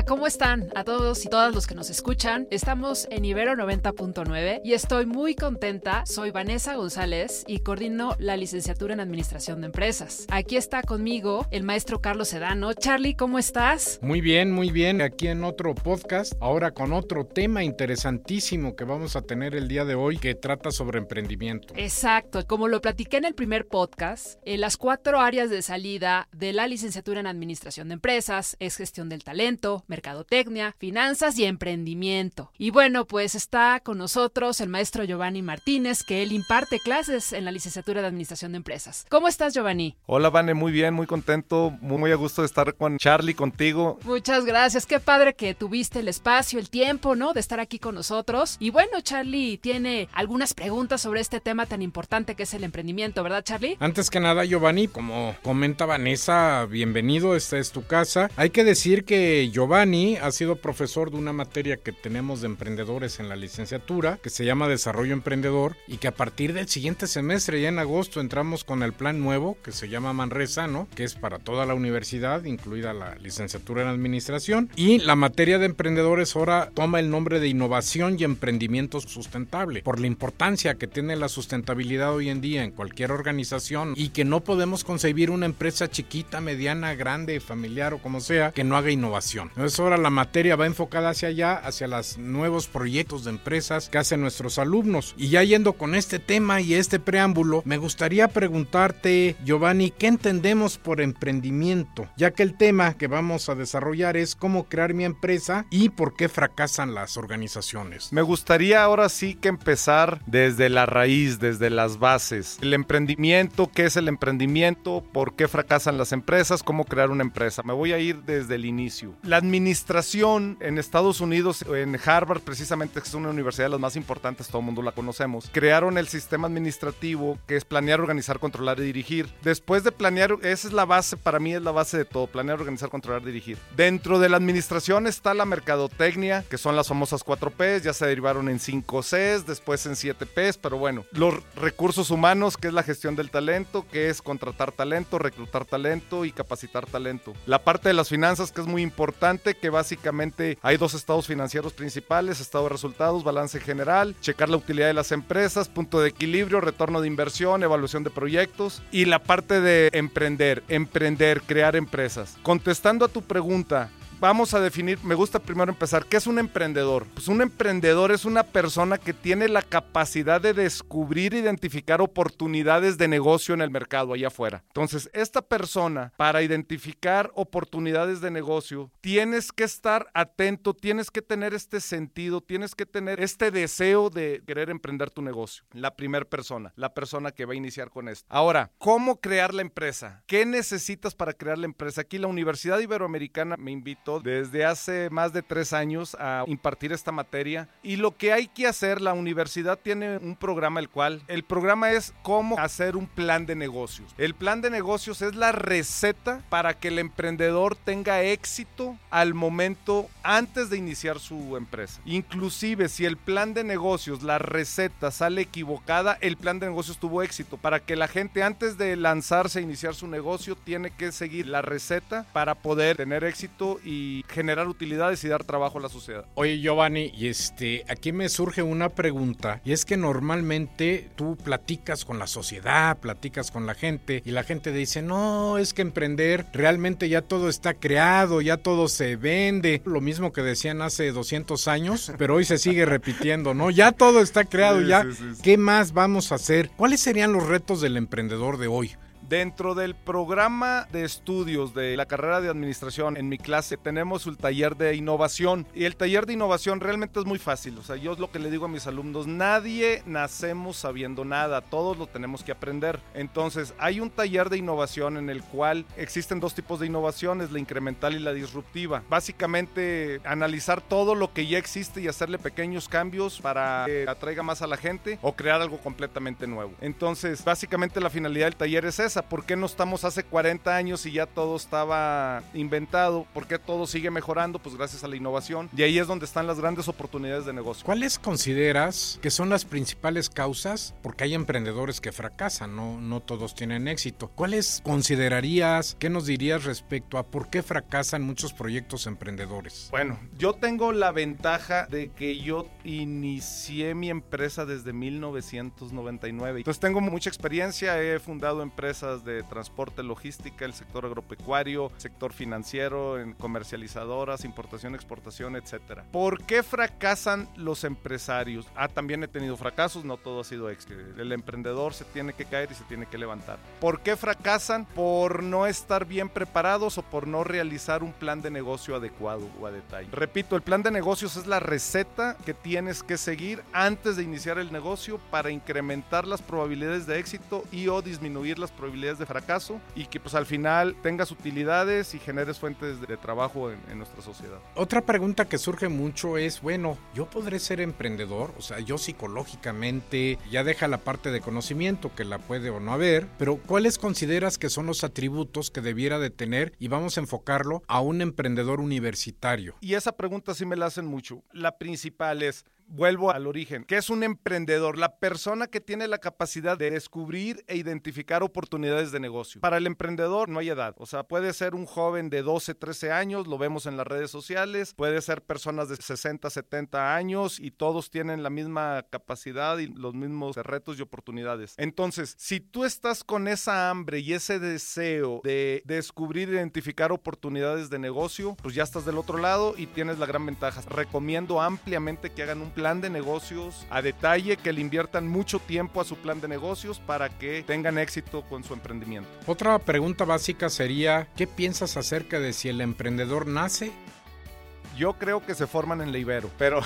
Hola, ¿cómo están? A todos y todas los que nos escuchan. Estamos en Ibero 90.9 y estoy muy contenta. Soy Vanessa González y coordino la licenciatura en Administración de Empresas. Aquí está conmigo el maestro Carlos Sedano. Charlie, ¿cómo estás? Muy bien, muy bien. Aquí en otro podcast, ahora con otro tema interesantísimo que vamos a tener el día de hoy que trata sobre emprendimiento. Exacto. Como lo platiqué en el primer podcast, en las cuatro áreas de salida de la licenciatura en Administración de Empresas es gestión del talento, mercadotecnia, finanzas y emprendimiento. Y bueno, pues está con nosotros el maestro Giovanni Martínez, que él imparte clases en la licenciatura de Administración de Empresas. ¿Cómo estás, Giovanni? Hola, Vane, muy bien, muy contento, muy, a gusto de estar con Charlie, contigo. Muchas gracias, qué padre que tuviste el espacio, el tiempo, ¿no? De estar aquí con nosotros. Y bueno, Charlie tiene algunas preguntas sobre este tema tan importante que es el emprendimiento, ¿verdad, Charlie? Antes que nada, Giovanni, como comenta Vanessa, bienvenido, esta es tu casa. Hay que decir que Giovanni ha sido profesor de una materia que tenemos de emprendedores en la licenciatura, que se llama Desarrollo Emprendedor, y que a partir del siguiente semestre, ya en agosto, entramos con el plan nuevo, que se llama Manresa, ¿no? Que es para toda la universidad, incluida la licenciatura en Administración. Y la materia de emprendedores ahora toma el nombre de Innovación y Emprendimiento Sustentable, por la importancia que tiene la sustentabilidad hoy en día en cualquier organización y que no podemos concebir una empresa chiquita, mediana, grande, familiar o como sea, que no haga innovación. Ahora la materia va enfocada hacia allá, hacia los nuevos proyectos de empresas que hacen nuestros alumnos. Y ya yendo con este tema y este preámbulo, me gustaría preguntarte, Giovanni, ¿qué entendemos por emprendimiento? Ya que el tema que vamos a desarrollar es cómo crear mi empresa y por qué fracasan las organizaciones. Me gustaría ahora sí que empezar desde la raíz, desde las bases. El emprendimiento, ¿qué es el emprendimiento? ¿Por qué fracasan las empresas? ¿Cómo crear una empresa? Me voy a ir desde el inicio. La administración en Estados Unidos, en Harvard precisamente, que es una universidad de las más importantes, todo el mundo la conocemos, crearon el sistema administrativo que es planear, organizar, controlar y dirigir. Después de planear, esa es la base, para mí es la base de todo, planear, organizar, controlar, dirigir. Dentro de la administración está la mercadotecnia, que son las famosas 4 Ps, ya se derivaron en 5 Cs, después en 7 Ps, pero bueno, los recursos humanos, que es la gestión del talento, que es contratar talento, reclutar talento y capacitar talento. La parte de las finanzas, que es muy importante, que básicamente hay dos estados financieros principales, estado de resultados, balance general, checar la utilidad de las empresas, punto de equilibrio, retorno de inversión, evaluación de proyectos y la parte de emprender, emprender, crear empresas. Contestando a tu pregunta, vamos a definir, me gusta primero empezar, ¿qué es un emprendedor? Pues un emprendedor es una persona que tiene la capacidad de descubrir, identificar oportunidades de negocio en el mercado allá afuera. Entonces, esta persona, para identificar oportunidades de negocio, tienes que estar atento, tienes que tener este sentido, tienes que tener este deseo de querer emprender tu negocio. La primera persona, la persona que va a iniciar con esto. Ahora, ¿cómo crear la empresa? ¿Qué necesitas para crear la empresa? Aquí la Universidad Iberoamericana me desde hace más de tres años a impartir esta materia y lo que hay que hacer, la universidad tiene un programa el cual, el programa es cómo hacer un plan de negocios. El plan de negocios es la receta para que el emprendedor tenga éxito al momento antes de iniciar su empresa. Inclusive si el plan de negocios, la receta sale equivocada, el plan de negocios tuvo éxito. Para que la gente antes de lanzarse a iniciar su negocio tiene que seguir la receta para poder tener éxito y generar utilidades y dar trabajo a la sociedad. Oye Giovanni, y este, aquí me surge una pregunta, y es que normalmente tú platicas con la sociedad, platicas con la gente, y la gente dice, no, es que emprender realmente ya todo está creado, ya todo se vende, lo mismo que decían hace 200 años, pero hoy se sigue repitiendo, ¿no? Ya todo está creado, Sí, ya, sí, sí, sí. ¿qué más vamos a hacer? ¿Cuáles serían los retos del emprendedor de hoy? Dentro del programa de estudios de la carrera de administración, en mi clase tenemos el taller de innovación. Y el taller de innovación realmente es muy fácil. O sea, yo es lo que le digo a mis alumnos, nadie nacemos sabiendo nada, todos lo tenemos que aprender. Entonces, hay un taller de innovación en el cual existen dos tipos de innovaciones, la incremental y la disruptiva. Básicamente, analizar todo lo que ya existe y hacerle pequeños cambios para que atraiga más a la gente o crear algo completamente nuevo. Entonces, básicamente la finalidad del taller es esa, ¿Por qué no estamos hace 40 años y ya todo estaba inventado? ¿Por qué todo sigue mejorando? Pues gracias a la innovación. Y ahí es donde están las grandes oportunidades de negocio. ¿Cuáles consideras que son las principales causas? Porque hay emprendedores que fracasan, no, no todos tienen éxito. ¿Cuáles considerarías, qué nos dirías respecto a por qué fracasan muchos proyectos emprendedores? Bueno, yo tengo la ventaja de que yo inicié mi empresa desde 1999. Entonces tengo mucha experiencia, he fundado empresas de transporte, logística, el sector agropecuario, sector financiero, en comercializadoras, importación, exportación, etcétera. ¿Por qué fracasan los empresarios? Ah, también he tenido fracasos, no todo ha sido éxito. El emprendedor se tiene que caer y se tiene que levantar. ¿Por qué fracasan? Por no estar bien preparados o por no realizar un plan de negocio adecuado o a detalle. Repito, el plan de negocios es la receta que tienes que seguir antes de iniciar el negocio para incrementar las probabilidades de éxito y o disminuir las probabilidades de fracaso y que pues al final tengas utilidades y generes fuentes de trabajo en, en nuestra sociedad. Otra pregunta que surge mucho es, bueno, ¿yo podré ser emprendedor? O sea, yo psicológicamente ya deja la parte de conocimiento que la puede o no haber, pero ¿cuáles consideras que son los atributos que debiera de tener y vamos a enfocarlo a un emprendedor universitario? Y esa pregunta sí me la hacen mucho. La principal es, vuelvo al origen, que es un emprendedor, la persona que tiene la capacidad de descubrir e identificar oportunidades de negocio. Para el emprendedor no hay edad, o sea, puede ser un joven de 12, 13 años, lo vemos en las redes sociales, puede ser personas de 60, 70 años y todos tienen la misma capacidad y los mismos retos y oportunidades. Entonces, si tú estás con esa hambre y ese deseo de descubrir e identificar oportunidades de negocio, pues ya estás del otro lado y tienes la gran ventaja. Recomiendo ampliamente que hagan un plan de negocios a detalle, que le inviertan mucho tiempo a su plan de negocios para que tengan éxito con su emprendimiento. Otra pregunta básica sería, ¿qué piensas acerca de si el emprendedor nace yo creo que se forman en la Ibero, pero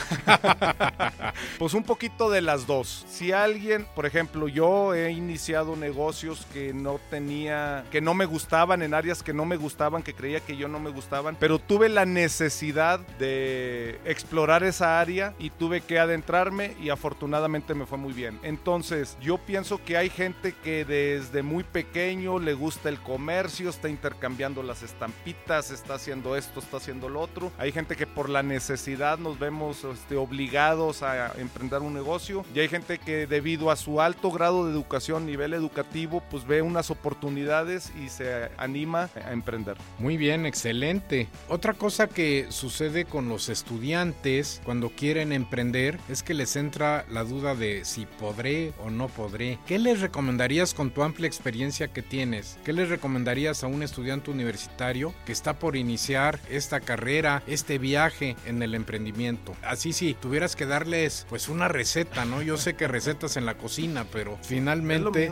pues un poquito de las dos. Si alguien, por ejemplo, yo he iniciado negocios que no tenía, que no me gustaban, en áreas que no me gustaban, que creía que yo no me gustaban, pero tuve la necesidad de explorar esa área y tuve que adentrarme y afortunadamente me fue muy bien. Entonces, yo pienso que hay gente que desde muy pequeño le gusta el comercio, está intercambiando las estampitas, está haciendo esto, está haciendo lo otro. Hay gente que por la necesidad nos vemos este, obligados a emprender un negocio y hay gente que debido a su alto grado de educación, nivel educativo, pues ve unas oportunidades y se anima a emprender. Muy bien, excelente. Otra cosa que sucede con los estudiantes cuando quieren emprender es que les entra la duda de si podré o no podré. ¿Qué les recomendarías con tu amplia experiencia que tienes? ¿Qué les recomendarías a un estudiante universitario que está por iniciar esta carrera, este viaje? Viaje en el emprendimiento. Así sí, tuvieras que darles pues una receta, ¿no? Yo sé que recetas en la cocina, pero finalmente...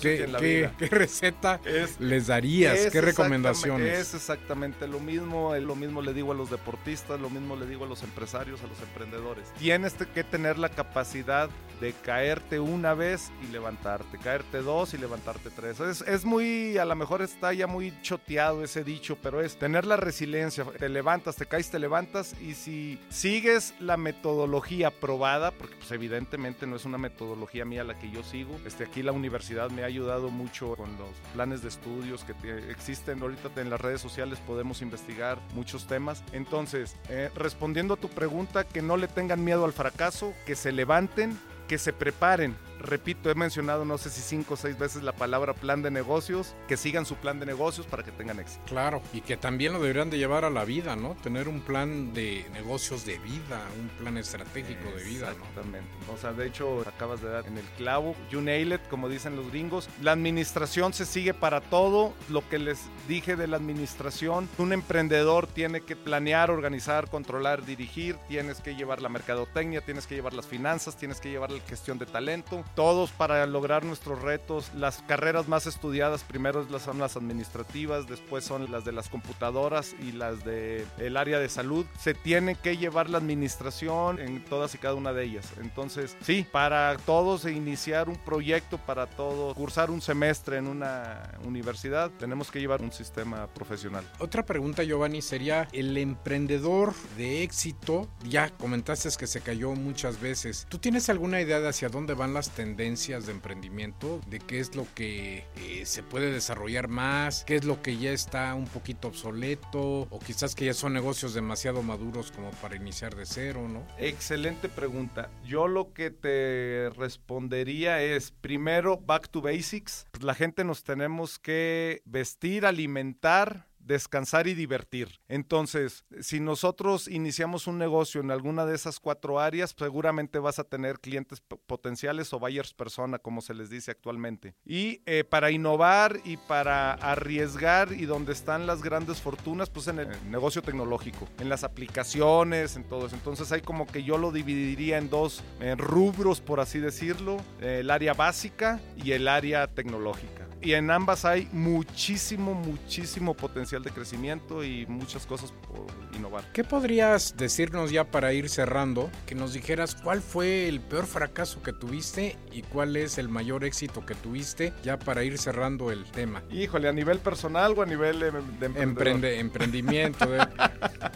¿qué, receta les darías? ¿Qué recomendaciones? Es exactamente lo mismo, lo mismo le digo a los deportistas, lo mismo le digo a los empresarios, a los emprendedores. Tienes que tener la capacidad de caerte una vez y levantarte, caerte dos y levantarte tres. Es, es muy, a lo mejor está ya muy choteado ese dicho, pero es tener la resiliencia, te levantas, te caes, te levantas y si sigues la metodología probada, porque pues evidentemente no es una metodología mía la que yo sigo, este, aquí la universidad me ha ayudado mucho con los planes de estudios que existen ahorita en las redes sociales, podemos investigar muchos temas. Entonces, eh, respondiendo a tu pregunta, que no le tengan miedo al fracaso, que se levanten, que se preparen repito, he mencionado no sé si cinco o seis veces la palabra plan de negocios, que sigan su plan de negocios para que tengan éxito. Claro, y que también lo deberían de llevar a la vida, ¿no? Tener un plan de negocios de vida, un plan estratégico de vida, ¿no? Exactamente. O sea, de hecho, acabas de dar en el clavo, you nail it, como dicen los gringos. La administración se sigue para todo. Lo que les dije de la administración, un emprendedor tiene que planear, organizar, controlar, dirigir, tienes que llevar la mercadotecnia, tienes que llevar las finanzas, tienes que llevar la gestión de talento, todos para lograr nuestros retos. Las carreras más estudiadas primero son las administrativas, después son las de las computadoras y las del el área de salud. Se tiene que llevar la administración en todas y cada una de ellas. Entonces, sí, para todos iniciar un proyecto, para todos cursar un semestre en una universidad, tenemos que llevar un sistema profesional. Otra pregunta, Giovanni, sería el emprendedor de éxito. Ya comentaste que se cayó muchas veces. ¿Tú tienes alguna idea de hacia dónde van las tendencias de emprendimiento, de qué es lo que eh, se puede desarrollar más, qué es lo que ya está un poquito obsoleto o quizás que ya son negocios demasiado maduros como para iniciar de cero, ¿no? Excelente pregunta. Yo lo que te respondería es, primero, back to basics. La gente nos tenemos que vestir, alimentar, descansar y divertir. Entonces, si nosotros iniciamos un negocio en alguna de esas cuatro áreas, seguramente vas a tener clientes potenciales o buyers persona, como se les dice actualmente. Y eh, para innovar y para arriesgar y donde están las grandes fortunas, pues en el negocio tecnológico, en las aplicaciones, en todo eso. Entonces, hay como que yo lo dividiría en dos rubros, por así decirlo, el área básica y el área tecnológica y en ambas hay muchísimo, muchísimo potencial de crecimiento y muchas cosas por innovar. ¿Qué podrías decirnos ya para ir cerrando? Que nos dijeras cuál fue el peor fracaso que tuviste y cuál es el mayor éxito que tuviste ya para ir cerrando el tema. Híjole, a nivel personal o a nivel de, Emprende, emprendimiento. De...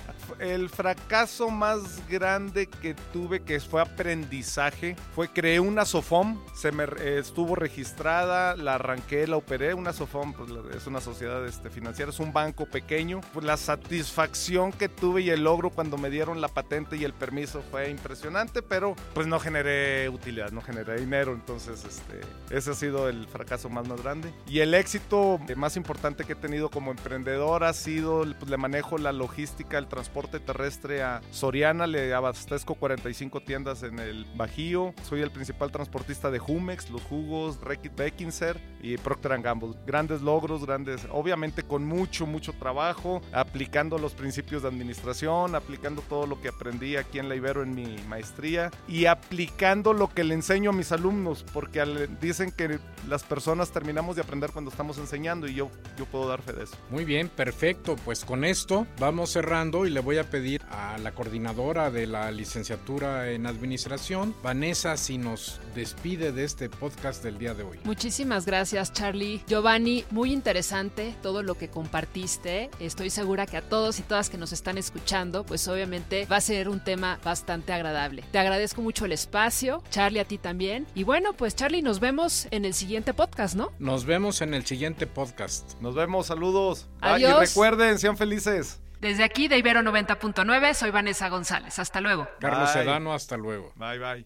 el fracaso más grande que tuve que fue aprendizaje fue creé una Sofom, se me estuvo registrada, la arranqué, la operé, una Sofom pues, es una sociedad este, financiera, es un banco pequeño. Pues, la satisfacción que tuve y el logro cuando me dieron la patente y el permiso fue impresionante, pero pues no generé utilidad, no generé dinero, entonces este, ese ha sido el fracaso más, más grande. Y el éxito más importante que he tenido como emprendedor ha sido, pues, le manejo la logística, el transporte terrestre a Soriana, le abastezco 45 tiendas en el Bajío, soy el principal transportista de Jumex, los jugos, Reckitt Beckinser y Procter Gamble. Grandes logros, grandes, obviamente con mucho, mucho trabajo, aplicando los principios de administración, aplicando todo lo que aprendí aquí en la Ibero en mi maestría y aplicando lo que le enseño a mis alumnos, porque dicen que las personas terminamos de aprender cuando estamos enseñando y yo, yo puedo dar fe de eso. Muy bien, perfecto. Pues con esto vamos cerrando y le voy a pedir a la coordinadora de la licenciatura en administración, Vanessa, si nos despide de este podcast del día de hoy. Muchísimas gracias, Charlie. Giovanni, muy interesante todo lo que compartiste. Estoy segura que a todos y todas que nos están escuchando, pues obviamente va a ser un tema bastante agradable. Te agradezco mucho el espacio, Charlie a ti también. Y bueno, pues Charlie, nos vemos en el siguiente podcast, ¿no? Nos vemos en el siguiente podcast. Nos vemos, saludos. Adiós. y recuerden, sean felices. Desde aquí de Ibero 90.9, soy Vanessa González. Hasta luego. Carlos Sedano, hasta luego. Bye, bye.